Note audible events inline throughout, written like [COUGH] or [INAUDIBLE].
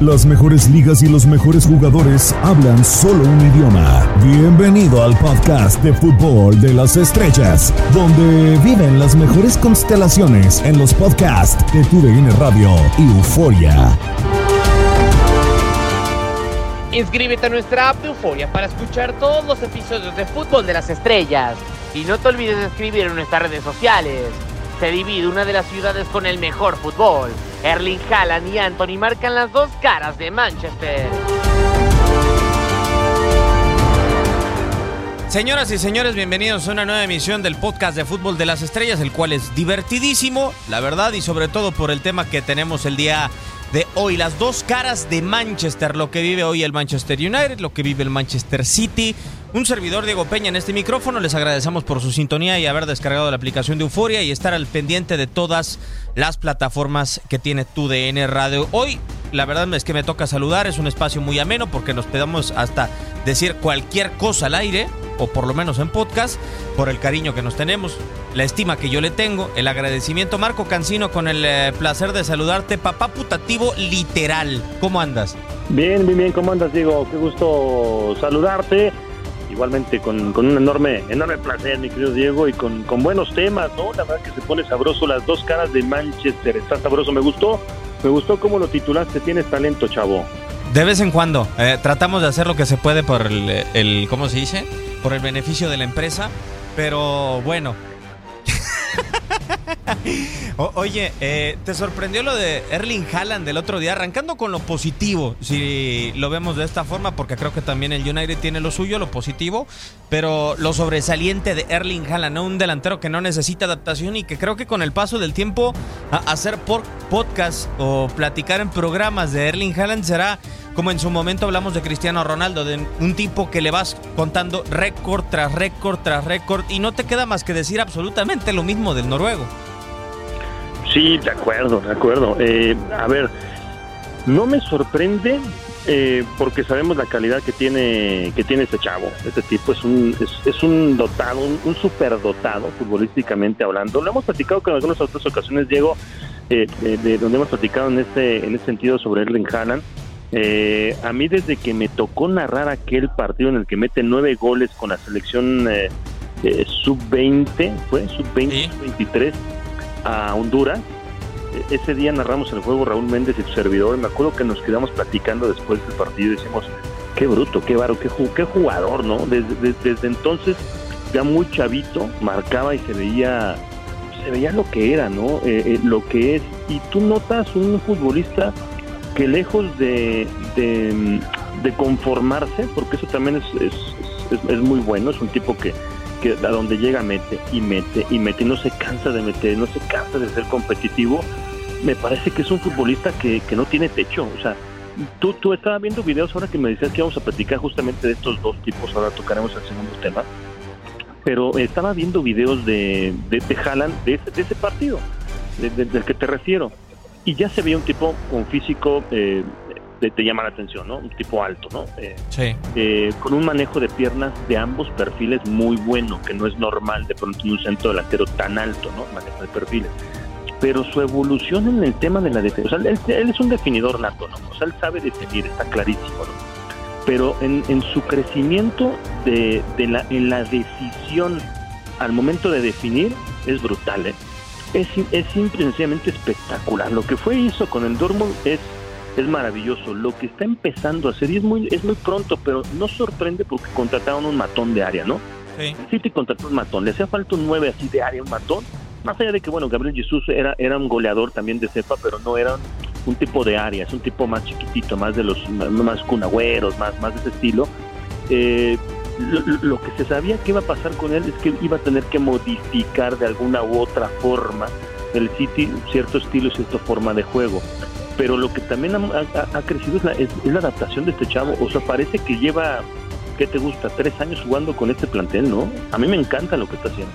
Las mejores ligas y los mejores jugadores hablan solo un idioma. Bienvenido al podcast de fútbol de las estrellas, donde viven las mejores constelaciones en los podcasts de TUDN Radio y Euforia. Inscríbete a nuestra app de Euforia para escuchar todos los episodios de Fútbol de las Estrellas. Y no te olvides de escribir en nuestras redes sociales. Se divide una de las ciudades con el mejor fútbol. Erling Haaland y Anthony marcan las dos caras de Manchester. Señoras y señores, bienvenidos a una nueva emisión del podcast de Fútbol de las Estrellas, el cual es divertidísimo, la verdad, y sobre todo por el tema que tenemos el día de hoy, las dos caras de Manchester, lo que vive hoy el Manchester United, lo que vive el Manchester City. Un servidor Diego Peña en este micrófono, les agradecemos por su sintonía y haber descargado la aplicación de Euforia y estar al pendiente de todas las plataformas que tiene tu DN Radio. Hoy, la verdad es que me toca saludar, es un espacio muy ameno porque nos pedamos hasta decir cualquier cosa al aire o por lo menos en podcast, por el cariño que nos tenemos, la estima que yo le tengo, el agradecimiento. Marco Cancino, con el eh, placer de saludarte, papá putativo literal. ¿Cómo andas? Bien, bien, bien, ¿cómo andas, Diego? Qué gusto saludarte. Igualmente con, con un enorme, enorme placer, mi querido Diego, y con, con buenos temas, ¿no? La verdad que se pone sabroso las dos caras de Manchester. Está sabroso, me gustó. Me gustó cómo lo titulaste. Tienes talento, chavo. De vez en cuando. Eh, tratamos de hacer lo que se puede por el, el, ¿cómo se dice? Por el beneficio de la empresa. Pero bueno. [LAUGHS] Oye, eh, ¿te sorprendió lo de Erling Haaland del otro día? Arrancando con lo positivo, si lo vemos de esta forma, porque creo que también el United tiene lo suyo, lo positivo, pero lo sobresaliente de Erling Haaland, ¿no? un delantero que no necesita adaptación y que creo que con el paso del tiempo a- hacer por podcast o platicar en programas de Erling Haaland será como en su momento hablamos de Cristiano Ronaldo, de un tipo que le vas contando récord tras récord tras récord y no te queda más que decir absolutamente lo mismo del noruego. Sí, de acuerdo, de acuerdo. Eh, a ver, no me sorprende eh, porque sabemos la calidad que tiene que tiene este chavo. Este tipo es un es, un dotado, un, un superdotado futbolísticamente hablando. Lo hemos platicado con algunas otras ocasiones, Diego, eh, de, de donde hemos platicado en este en este sentido sobre Erling Haaland. Eh, a mí desde que me tocó narrar aquel partido en el que mete nueve goles con la selección eh, eh, sub-20, fue sub-20, Sí. sub-23 a Honduras. E- Ese día narramos el juego Raúl Méndez y su servidor. y Me acuerdo que nos quedamos platicando después del partido y decimos, qué bruto, qué varo, qué, qué jugador, ¿no? Desde, desde, desde entonces, ya muy chavito, marcaba y se veía, se veía lo que era, ¿no? Eh, eh, lo que es. Y tú notas un futbolista que lejos de, de, conformarse, porque eso también es, es, es- es muy bueno, es un tipo que, que a donde llega mete y mete y mete no se cansa de meter, no se cansa de ser competitivo. Me parece que es un futbolista que, que no tiene techo. O sea, tú, tú estabas viendo videos ahora que me decías que íbamos a platicar justamente de estos dos tipos, ahora tocaremos el segundo tema. Pero estaba viendo videos de, de, de Haaland, de ese, de ese partido, de- del que te refiero. Y ya se veía un tipo con físico, eh, te, te llama la atención, ¿no? Un tipo alto, ¿no? Eh, Sí. eh, con un manejo de piernas de ambos perfiles muy bueno, que no es normal de pronto en un centro delantero tan alto, ¿no? Manejo de perfiles. Pero su evolución en el tema de la defensa, o sea, él, él es un definidor nato, ¿no? O sea, él sabe definir, está clarísimo, ¿no? Pero en, en su crecimiento de, de la, en la decisión al momento de definir es brutal, ¿eh? Es, es simple sencillamente espectacular. Lo que fue hizo con el Dortmund es es maravilloso. Lo que está empezando a hacer, y es muy, es muy pronto, pero no sorprende porque contrataron un matón de área, ¿no? Sí. El City contrató un matón, le hacía falta un 9 así de área, un matón. Más allá de que, bueno, Gabriel Jesús era, era un goleador también de cepa, pero no era un tipo de área, es un tipo más chiquitito, más de los más cunagüeros, más, más de ese estilo. Eh, lo, que se sabía que iba a pasar con él es que iba a tener que modificar de alguna u otra forma el City cierto estilo cierta forma de juego. pero lo que también ha, crecido es la, es la adaptación de este chavo. O sea, parece que lleva, ¿qué te gusta? Tres años jugando con este plantel, ¿no? A mí me encanta lo que está haciendo.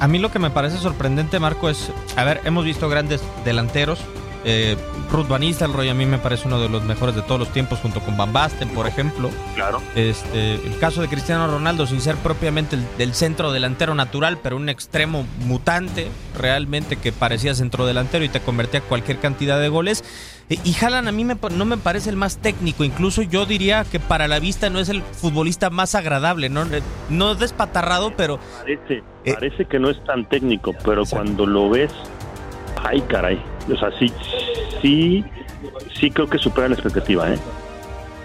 A mí lo que me parece sorprendente, Marco, es, a ver, hemos visto grandes delanteros, eh, Ruth Van Nistelrooy a mí me parece uno de los mejores de todos los tiempos junto con Van Basten, por ejemplo. Claro. Este, el caso de Cristiano Ronaldo sin ser propiamente el, del centro delantero natural, pero un extremo mutante realmente que parecía centro delantero y te convertía cualquier cantidad de goles. Y Haaland a mí no me parece el más técnico, incluso yo diría que para la vista no es el futbolista más agradable, no, no despatarrado, pero... Parece, eh, parece que no es tan técnico, pero cuando lo ves, ay caray, o sea, sí, sí, sí creo que supera la expectativa, ¿eh?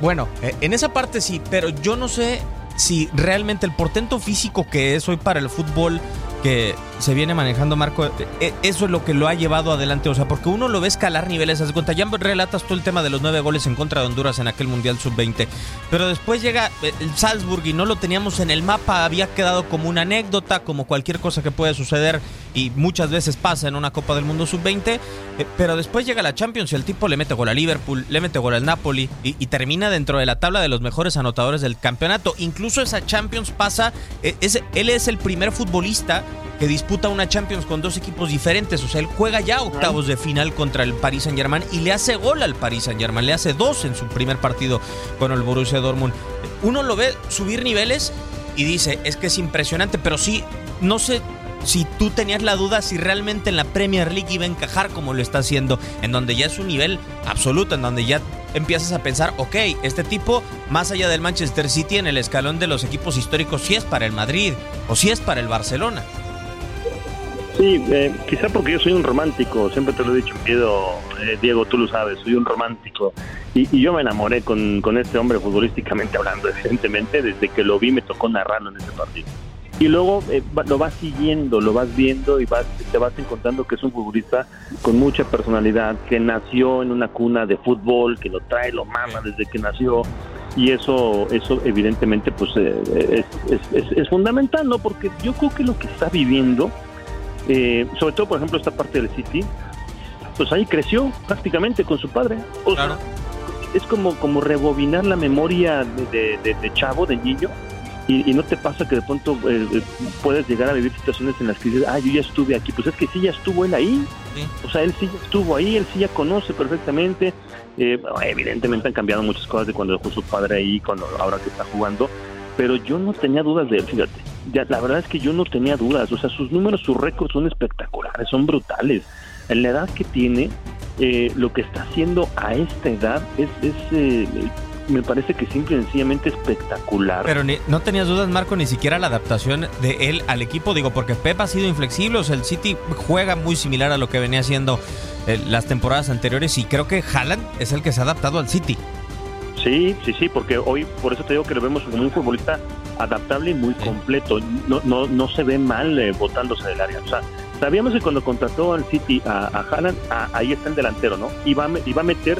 Bueno, eh, en esa parte sí, pero yo no sé si realmente el portento físico que es hoy para el fútbol que se viene manejando, Marco, eh, eh, eso es lo que lo ha llevado adelante. O sea, porque uno lo ve escalar niveles. Haz cuenta, ya relatas todo el tema de los nueve goles en contra de Honduras en aquel Mundial Sub-20. Pero después llega eh, el Salzburg y no lo teníamos en el mapa. Había quedado como una anécdota, como cualquier cosa que puede suceder y muchas veces pasa en una Copa del Mundo Sub-20. Pero después llega la Champions y el tipo le mete gol a Liverpool, le mete gol al Napoli y, termina dentro de la tabla de los mejores anotadores del campeonato. Incluso esa Champions pasa, es, él es el primer futbolista que disputa una Champions con dos equipos diferentes. O sea, él juega ya octavos de final contra el Paris Saint Germain y le hace gol al Paris Saint Germain. Le hace dos en su primer partido con el Borussia Dortmund. Uno lo ve subir niveles y dice, es que es impresionante, pero sí, no sé si tú tenías la duda si realmente en la Premier League iba a encajar como lo está haciendo, en donde ya es un nivel absoluto, en donde ya empiezas a pensar, ok, este tipo, más allá del Manchester City, en el escalón de los equipos históricos, sí es para el Madrid o sí es para el Barcelona. Sí, eh, quizá porque yo soy un romántico, siempre te lo he dicho, Diego, eh, Diego tú lo sabes, soy un romántico. Y, yo me enamoré con, con, este hombre futbolísticamente hablando, [LAUGHS] evidentemente, desde que lo vi me tocó narrarlo en ese partido. Y luego eh, lo vas siguiendo, lo vas viendo y vas, te vas encontrando que es un futbolista con mucha personalidad, que nació en una cuna de fútbol, que lo trae, lo mama desde que nació. Y eso, eso evidentemente pues es, es, es fundamental, ¿no? Porque yo creo que lo que está viviendo eh, sobre todo, por ejemplo, esta parte del City, pues ahí creció prácticamente con su padre. es como, como rebobinar la memoria de, de, chavo, de niño, y, no te pasa que de pronto eh, eh, puedes llegar a vivir situaciones en las que dices, ah, yo ya estuve aquí. Pues es que sí, ya estuvo él ahí. O sea, él sí ya estuvo ahí, él sí ya conoce perfectamente. evidentemente han cambiado muchas cosas de cuando dejó su padre ahí, cuando ahora que está jugando. Pero yo no tenía dudas de él, fíjate ya, la verdad es que yo no tenía dudas, o sea, sus números, sus récords son espectaculares, son brutales. En la edad que tiene, eh, lo que está haciendo a esta edad es, es eh, me parece que simple y sencillamente espectacular. Pero no tenías dudas, Marco, ni siquiera la adaptación de él al equipo, digo, porque Pep ha sido inflexible, o sea, el City juega muy similar a lo que venía haciendo eh, las temporadas anteriores y creo que Haaland es el que se ha adaptado al City. Sí, sí, sí, porque hoy, por eso te digo que lo vemos como un futbolista adaptable y muy completo. No, no, no se ve mal eh, botándose del área. O sea, sabíamos que cuando contrató al City a, a Haaland, ahí está el delantero, ¿no? Y va, a meter,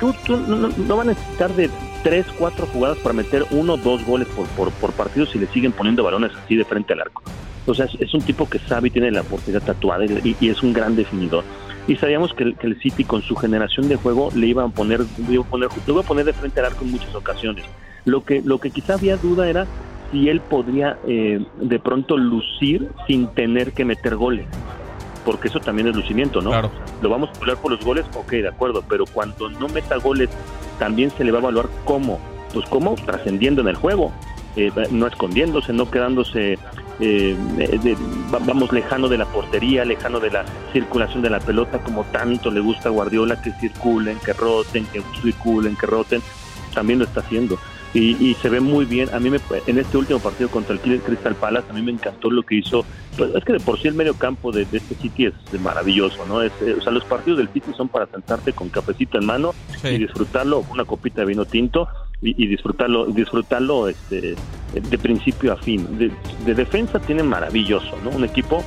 tú, tú no, no, va a necesitar de tres, cuatro jugadas para meter uno o dos goles por, por, por, partido si le siguen poniendo balones así de frente al arco. O sea, es, un tipo que sabe y tiene la oportunidad tatuada y, y es un gran definidor y sabíamos que el, que el, City con su generación de juego le iba a poner, le iba a poner, iba a poner de frente al arco en muchas ocasiones. Lo que, lo que quizá había duda era si él podría eh, de pronto lucir sin tener que meter goles. Porque eso también es lucimiento, ¿no? Claro. Lo vamos a evaluar por los goles, ok, de acuerdo, pero cuando no meta goles, también se le va a evaluar cómo. Pues cómo, trascendiendo en el juego, eh, no escondiéndose, no quedándose eh, vamos lejano de la portería, lejano de la circulación de la pelota, como tanto le gusta a Guardiola que circulen, que roten, que circulen, que roten, también lo está haciendo. Y, se ve muy bien. A mí me, en este último partido contra el Crystal Palace, a mí me encantó lo que hizo. Pues, es que de por sí el medio campo de, este City es maravilloso, ¿no? Es, eh, o sea, los partidos del City son para sentarte con cafecito en mano y disfrutarlo, una copita de vino tinto y, disfrutarlo disfrutarlo este de principio a fin de, defensa tiene maravilloso no un equipo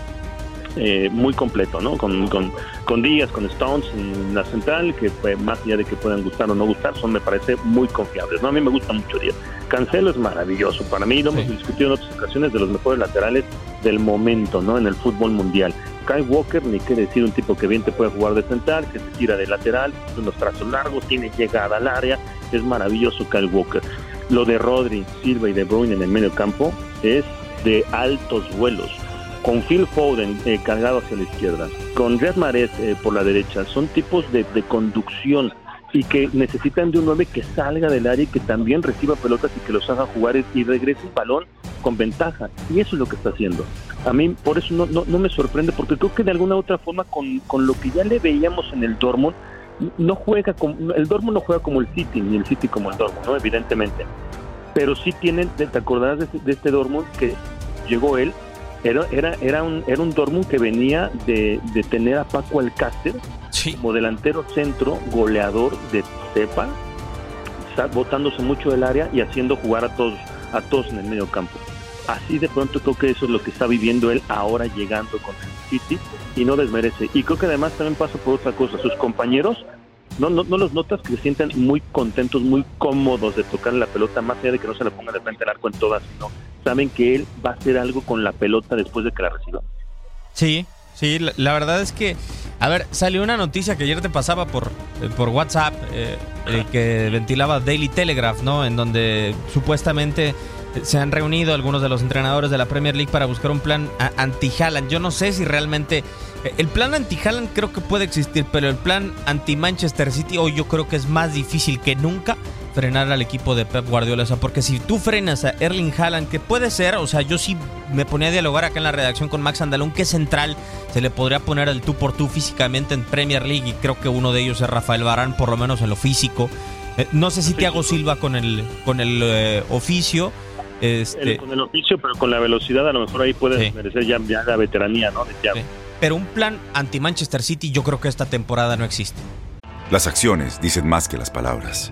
eh, muy completo no con, con, con Díaz con Stones en la central que más allá de que puedan gustar o no gustar son me parece muy confiables no a mí me gusta mucho Díaz. Cancelo es maravilloso para mí lo hemos discutido en otras ocasiones de los mejores laterales del momento no en el fútbol mundial. Kyle Walker, ni qué decir, un tipo que bien te puede jugar de central, que te tira de lateral, unos trazos largos, tiene llegada al área, es maravilloso Kyle Walker. Lo de Rodri, Silva y De Bruyne en el medio campo es de altos vuelos. Con Phil Foden eh, cargado hacia la izquierda, con Red Mares eh, por la derecha, son tipos de, de conducción y que necesitan de un 9 que salga del área y que también reciba pelotas y que los haga jugar y regrese un balón con ventaja. Y eso es lo que está haciendo. A mí por eso no, no, no me sorprende, porque creo que de alguna u otra forma con, con lo que ya le veíamos en el Dortmund, no juega como, el Dortmund no juega como el City, ni el City como el Dortmund, ¿no? evidentemente. Pero sí tienen, te acordarás de, de este Dortmund que llegó él, era, era, era, un, era un Dortmund que venía de, de tener a Paco Alcácer Sí. como delantero centro, goleador de cepa, botándose mucho del área y haciendo jugar a todos, a todos en el medio campo. Así de pronto creo que eso es lo que está viviendo él ahora llegando con el City y no desmerece. Y creo que además también pasa por otra cosa, sus compañeros no, no, no los notas que se sientan muy contentos, muy cómodos de tocar la pelota, más allá de que no se la ponga de frente al arco en todas, sino saben que él va a hacer algo con la pelota después de que la reciba. Sí, sí, la, verdad es que, a ver, salió una noticia que ayer te pasaba por, eh, por WhatsApp, eh, eh, que ventilaba Daily Telegraph, ¿no? En donde supuestamente se han reunido algunos de los entrenadores de la Premier League para buscar un plan anti-Haaland. Yo no sé si realmente... eh, El plan anti-Haaland creo que puede existir, pero el plan anti-Manchester City hoy yo creo que es más difícil que nunca frenar al equipo de Pep Guardiola. O sea, porque si tú frenas a Erling Haaland, que puede ser, o sea, yo sí me ponía a dialogar acá en la redacción con Max Andalón, que central se le podría poner el tú por tú físicamente en Premier League, y creo que uno de ellos es Rafael Barán, por lo menos en lo físico. Eh, no sé si Thiago Silva con el, con el eh, oficio. Este, El- con el oficio, pero con la velocidad, a lo mejor ahí puedes Sí. merecer ya, ya la veteranía, ¿no? De Thiago. Sí. Pero un plan anti-Manchester City yo creo que esta temporada no existe. Las acciones dicen más que las palabras.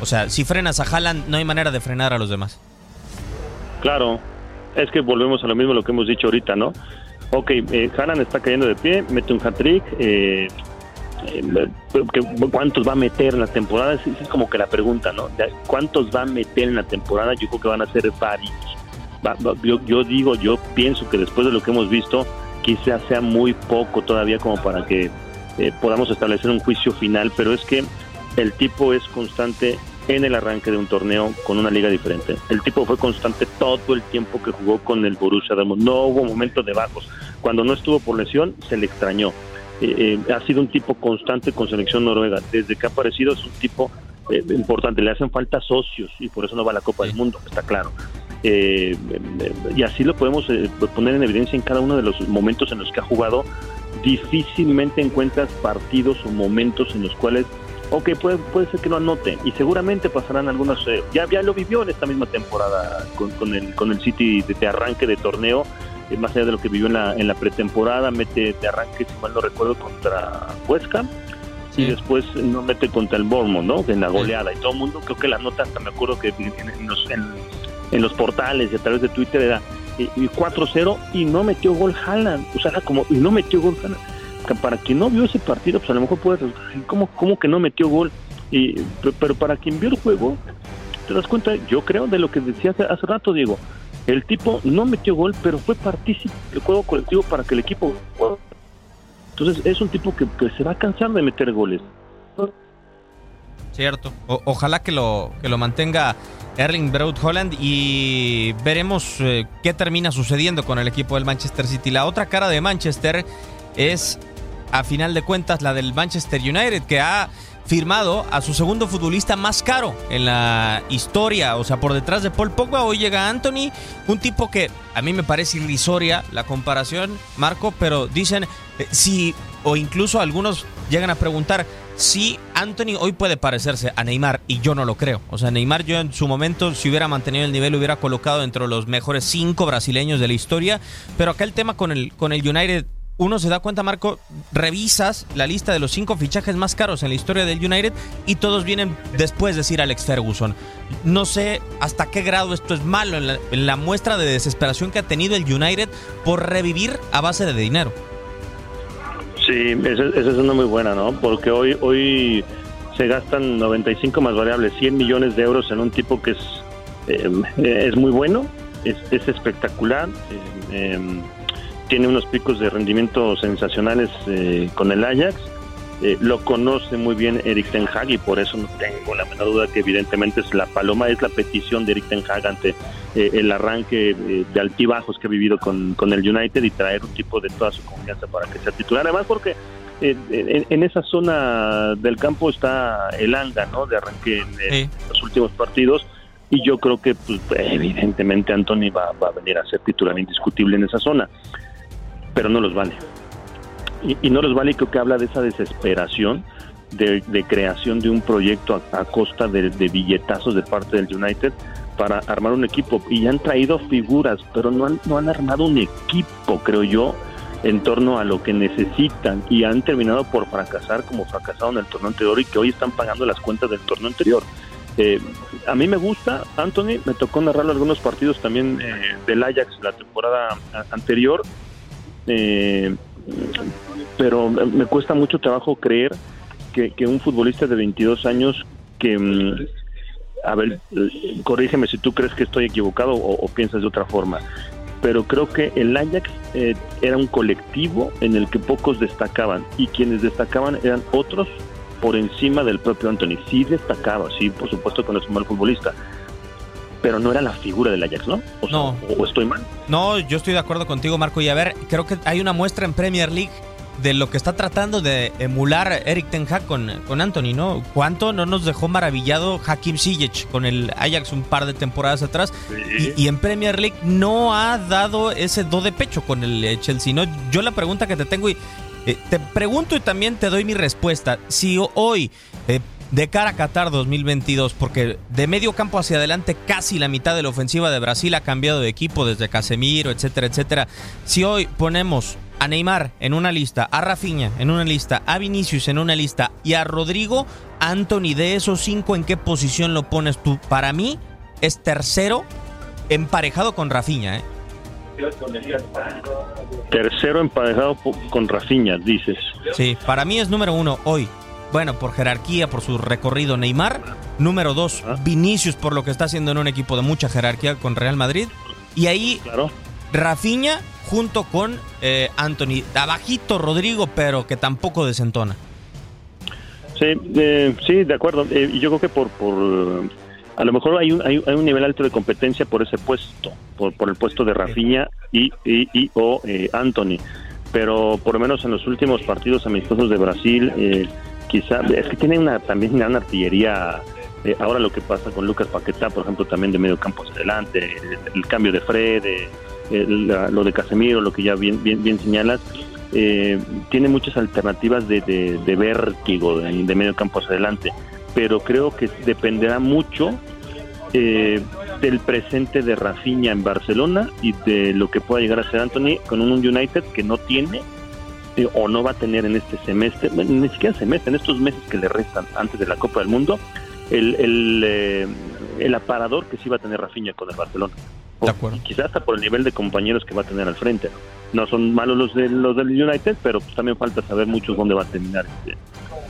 O sea, si frenas a Haaland, no hay manera de frenar a los demás. Claro, es que volvemos a lo mismo lo que hemos dicho ahorita, ¿no? Ok, eh, Haaland está cayendo de pie, mete un hat-trick. Eh, eh, ¿Cuántos va a meter en la temporada? Es como que la pregunta, ¿no? ¿Cuántos va a meter en la temporada? Yo creo que van a ser varios. Va- va- yo, yo digo, yo pienso que después de lo que hemos visto, quizás sea muy poco todavía como para que eh, podamos establecer un juicio final, pero es que el tipo es constante en el arranque de un torneo con una liga diferente. El tipo fue constante todo el tiempo que jugó con el Borussia Dortmund. No hubo momentos de bajos. Cuando no estuvo por lesión, se le extrañó. Eh, eh, ha sido un tipo constante con selección noruega. Desde que ha aparecido es un tipo eh, importante. Le hacen falta socios y por eso no va a la Copa del Mundo, está claro. Y así lo podemos poner en evidencia en cada uno de los momentos en los que ha jugado. Difícilmente encuentras partidos o momentos en los cuales ok, puede, puede ser que no anote y seguramente pasarán algunas, eh, ya, ya lo vivió en esta misma temporada con, con el, con el City de, de arranque de torneo, eh, más allá de lo que vivió en la, en la pretemporada, mete de arranque, si mal no recuerdo, contra Huesca y después no mete contra el Bournemouth, ¿no? En la goleada. Y todo el mundo, creo que la nota, hasta me acuerdo que en, los, en, en los portales y a través de Twitter era eh, y 4-0 y no metió gol Haaland, o sea, era como, y no metió gol Haaland para quien no vio ese partido, pues a lo mejor puede ¿cómo, cómo que no metió gol? Y, pero, para quien vio el juego, te das cuenta, yo creo, de lo que decía hace, rato, Diego. El tipo no metió gol, pero fue partícipe del juego colectivo para que el equipo. Entonces, es un tipo que, se va a cansar de meter goles. Cierto. Ojalá que lo, que lo mantenga Erling Braut Holland y veremos eh, qué termina sucediendo con el equipo del Manchester City. La otra cara de Manchester es, a final de cuentas, la del Manchester United, que ha firmado a su segundo futbolista más caro en la historia. O sea, por detrás de Paul Pogba hoy llega Anthony, un tipo que a mí me parece irrisoria la comparación, Marco, pero dicen eh, si, o incluso algunos llegan a preguntar si Anthony hoy puede parecerse a Neymar y yo no lo creo. O sea, Neymar yo en su momento, si hubiera mantenido el nivel, lo hubiera colocado entre los mejores cinco brasileños de la historia. Pero acá el tema con el, con el United uno se da cuenta, Marco, revisas la lista de los cinco fichajes más caros en la historia del United y todos vienen después de decir Alex Ferguson. No sé hasta qué grado esto es malo en la, muestra de desesperación que ha tenido el United por revivir a base de dinero. Sí, esa, es una muy buena, ¿no? Porque hoy, hoy se gastan 95 más variables, 100 millones de euros en un tipo que es, eh, es muy bueno, es, espectacular. Eh, em, tiene unos picos de rendimiento sensacionales eh, con el Ajax. Eh, lo conoce muy bien Eric Ten Hag y por eso no tengo la menor duda que evidentemente es la paloma, es la petición de Eric Ten Hag ante eh, el arranque de altibajos que ha vivido con, con, el United y traer un tipo de toda su confianza para que sea titular. Además porque en, esa zona del campo está el Anga, ¿no? De arranque en, los últimos partidos y yo creo que pues, evidentemente Anthony va, va, a venir a ser titular indiscutible en esa zona pero no los vale. Y, no los vale creo que habla de esa desesperación de, creación de un proyecto a, costa de, billetazos de parte del United para armar un equipo. Y han traído figuras, pero no han, no han armado un equipo, creo yo, en torno a lo que necesitan y han terminado por fracasar como fracasaron en el torneo anterior y que hoy están pagando las cuentas del torneo anterior. Eh, a mí me gusta, Anthony, me tocó narrar algunos partidos también eh, del Ajax la temporada anterior eh, pero me cuesta mucho trabajo creer que, un futbolista de 22 años que... Mm, a ver, corrígeme si tú crees que estoy equivocado o, piensas de otra forma, pero creo que el Ajax eh, era un colectivo en el que pocos destacaban y quienes destacaban eran otros por encima del propio Anthony. Sí destacaba, sí, por supuesto que no es un mal futbolista, pero no era la figura del Ajax, ¿no? O no. ¿O estoy mal? No, yo estoy de acuerdo contigo, Marco. Y a ver, creo que hay una muestra en Premier League de lo que está tratando de emular Eric Ten Hag con, con Anthony, ¿no? ¿Cuánto no nos dejó maravillado Hakim Ziyech con el Ajax un par de temporadas atrás? Y, en Premier League no ha dado ese do de pecho con el Chelsea, ¿no? Yo la pregunta que te tengo y eh, te pregunto y también te doy mi respuesta. Si hoy eh, de cara a Qatar 2022, porque de medio campo hacia adelante casi la mitad de la ofensiva de Brasil ha cambiado de equipo desde Casemiro, etcétera, etcétera. Si hoy ponemos a Neymar en una lista, a Rafinha en una lista, a Vinicius en una lista y a Rodrigo, Anthony, de esos cinco, ¿en qué posición lo pones tú? Para mí es tercero emparejado con Rafinha, ¿eh? Tercero emparejado con Rafinha, dices. Sí, para mí es número uno hoy. Bueno, por jerarquía, por su recorrido Neymar. Número dos, ah. Vinicius por lo que está haciendo en un equipo de mucha jerarquía con Real Madrid. Y ahí claro. Rafinha junto con eh, Anthony. Abajito Rodrigo, pero que tampoco desentona. Sí, eh, sí, de acuerdo. Eh, yo creo que por, por a lo mejor hay un, hay, un nivel alto de competencia por ese puesto, por, por el puesto de Rafinha y, y, o Anthony. Pero por lo menos en los últimos partidos amistosos de Brasil, eh, quizá, es que tiene una, también una artillería. Eh, ahora lo que pasa con Lucas Paquetá, por ejemplo, también de medio campo hacia adelante, el, cambio de Fred, eh, lo de Casemiro, lo que ya bien, bien, señalas, eh, tiene muchas alternativas de, de, vértigo de, medio campo hacia adelante, pero creo que dependerá mucho del presente de Rafinha en Barcelona y de lo que pueda llegar a ser Anthony con un United que no tiene o no va a tener en este semestre, ni siquiera semestre, en estos meses que le restan antes de la Copa del Mundo, el, el, eh, el aparador que sí va a tener Rafinha con el Barcelona. quizás hasta por el nivel de compañeros que va a tener al frente. No son malos los, de, los del United, pero pues también falta saber mucho dónde va a terminar este,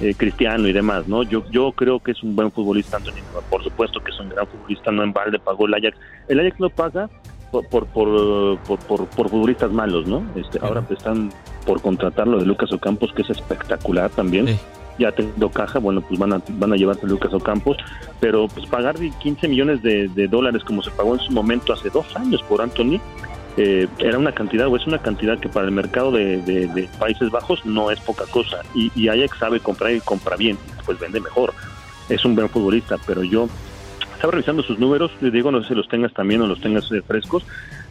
eh, Cristiano y demás, ¿no? Yo yo creo que es un buen futbolista, Antonio. Por supuesto que es un gran futbolista, no en balde pagó el Ajax. El Ajax lo paga por por, por, por, por futbolistas malos, ¿no? Este, Ahora están por contratarlo de Lucas Ocampos, que es espectacular también. Ya teniendo caja, bueno, pues van a, van a llevarse a Lucas Ocampos, pero pues pagar 15 millones de, dólares como se pagó en su momento hace dos años por Anthony, eh, era una cantidad o es una cantidad que para el mercado de, Países Bajos no es poca cosa. Y, y Ajax sabe comprar y compra bien, pues vende mejor. Es un buen futbolista, pero yo estaba revisando sus números, digo, no sé si los tengas también o los tengas eh, frescos.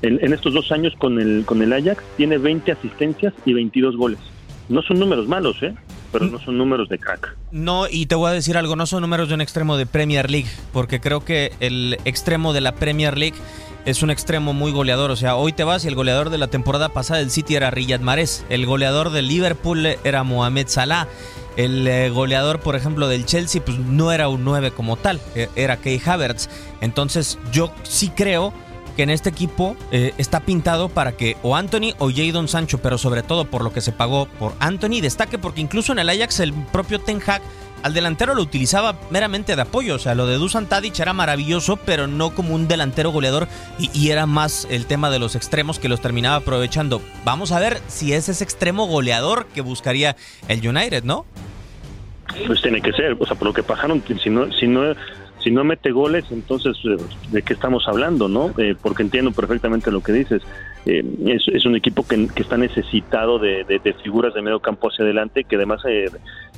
En, estos dos años con el, con el Ajax tiene 20 asistencias y 22 goles. No son números malos, ¿eh? pero no son números de crack. No, y te voy a decir algo, no son números de un extremo de Premier League, porque creo que el extremo de la Premier League es un extremo muy goleador. O sea, hoy te vas y el goleador de la temporada pasada del City era Riyad Mahrez. El goleador del Liverpool era Mohamed Salah. El eh, goleador, por ejemplo, del Chelsea, pues no era un 9 como tal, e, era Key Havertz. Entonces, yo sí creo que en este equipo eh, está pintado para que o Anthony o Jadon Sancho, pero sobre todo por lo que se pagó por Anthony, destaque porque incluso en el Ajax el propio Ten Hag al delantero lo utilizaba meramente de apoyo. O sea, lo de Dusan Tadic era maravilloso, pero no como un delantero goleador. Y, era más el tema de los extremos que los terminaba aprovechando. Vamos a ver si es ese extremo goleador que buscaría el United, ¿no? Pues tiene que ser. O sea, por lo que pasaron, si no, si no si no mete goles, entonces, eh, ¿de qué estamos hablando, no? Eh, porque entiendo perfectamente lo que dices. Eh, es, un equipo que, está necesitado de, figuras de medio campo hacia adelante que además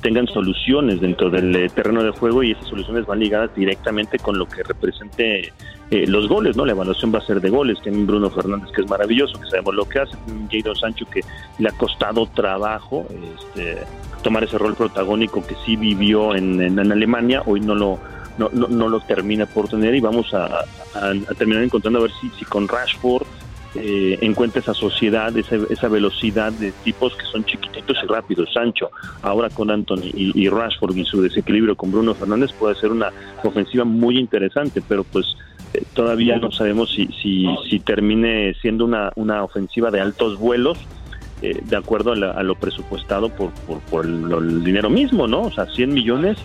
tengan soluciones dentro del terreno de juego y esas soluciones van ligadas directamente con lo que represente los goles, ¿no? La evaluación va a ser de goles. Tienen Bruno Fernández que es maravilloso, que sabemos lo que hace. Jadon Sancho que le ha costado trabajo este, tomar ese rol protagónico que sí vivió en, en Alemania, hoy no lo no, no, lo termina por tener y vamos a, terminar encontrando a ver si, si con Rashford eh, encuentra esa sociedad, esa, esa, velocidad de tipos que son chiquititos y rápidos. Sancho, ahora con Anthony y, Rashford y su desequilibrio con Bruno Fernández puede ser una ofensiva muy interesante, pero pues eh, todavía no sabemos si, si, si termine siendo una, una ofensiva de altos vuelos. Eh, de acuerdo a, lo presupuestado por, por, el, el, dinero mismo, ¿no? O sea, 100 millones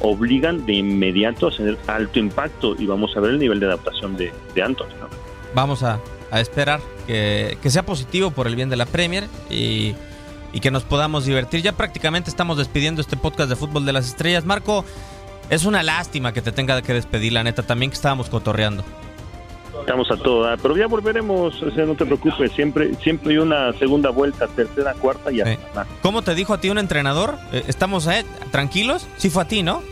obligan de inmediato a tener alto impacto y vamos a ver el nivel de adaptación de, de. Vamos a, esperar que, sea positivo por el bien de la Premier y, y, que nos podamos divertir. Ya prácticamente estamos despidiendo este podcast de Fútbol de las Estrellas. Marco, es una lástima que te tenga que despedir, la neta, también que estábamos cotorreando. Estamos a todo, pero ya volveremos, o sea, no te preocupes, siempre siempre hay una segunda vuelta, tercera, cuarta y hasta. ¿Cómo te dijo a ti un entrenador? Eh, ¿Estamos eh, tranquilos? Sí fue a ti, ¿no?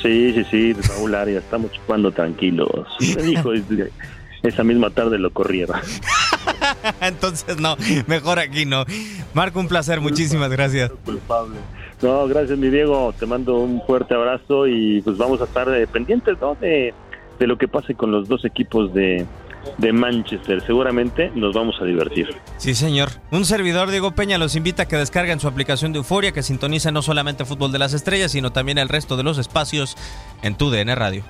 Sí, sí, sí, Raúl Arias, estamos chupando tranquilos. [LAUGHS] Me dijo, esa misma tarde lo corrieron. [LAUGHS] Entonces no, mejor aquí no. Marco, un placer, muchísimas gracias. No, gracias mi Diego, te mando un fuerte abrazo y pues vamos a estar eh, pendientes ¿no? de, de lo que pase con los dos equipos de, de Manchester. Seguramente nos vamos a divertir. Sí, señor. Un servidor, Diego Peña, los invita a que descarguen su aplicación de Euforia, que sintonice no solamente Fútbol de las Estrellas, sino también el resto de los espacios en tu DN Radio.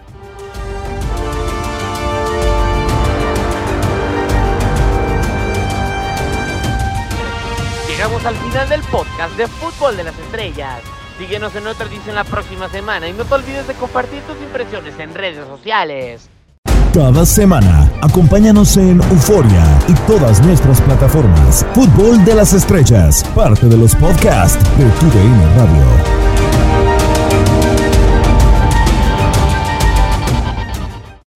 Llegamos al final del podcast de Fútbol de las Estrellas. Síguenos en otra edición la próxima semana y no te olvides de compartir tus impresiones en redes sociales. Cada semana, acompáñanos en Euforia y todas nuestras plataformas. Fútbol de las Estrellas, parte de los podcasts de TUDN Radio.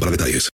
para detalles.